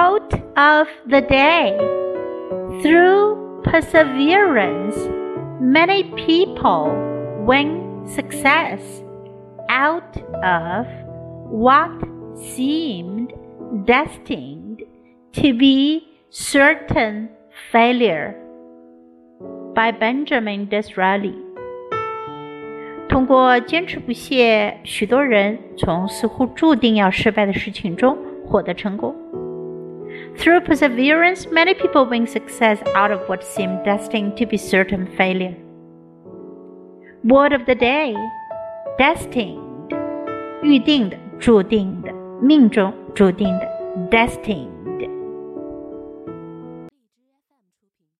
Quote of the day Through perseverance, many people win success out of what seemed destined to be certain failure. By Benjamin Disraeli. 通过坚持不懈，许多人从似乎注定要失败的事情中获得成功。 Through perseverance, many people win success out of what seemed destined to be certain failure. Word of the day: destined，预定的、注定的、命中注定的，destined。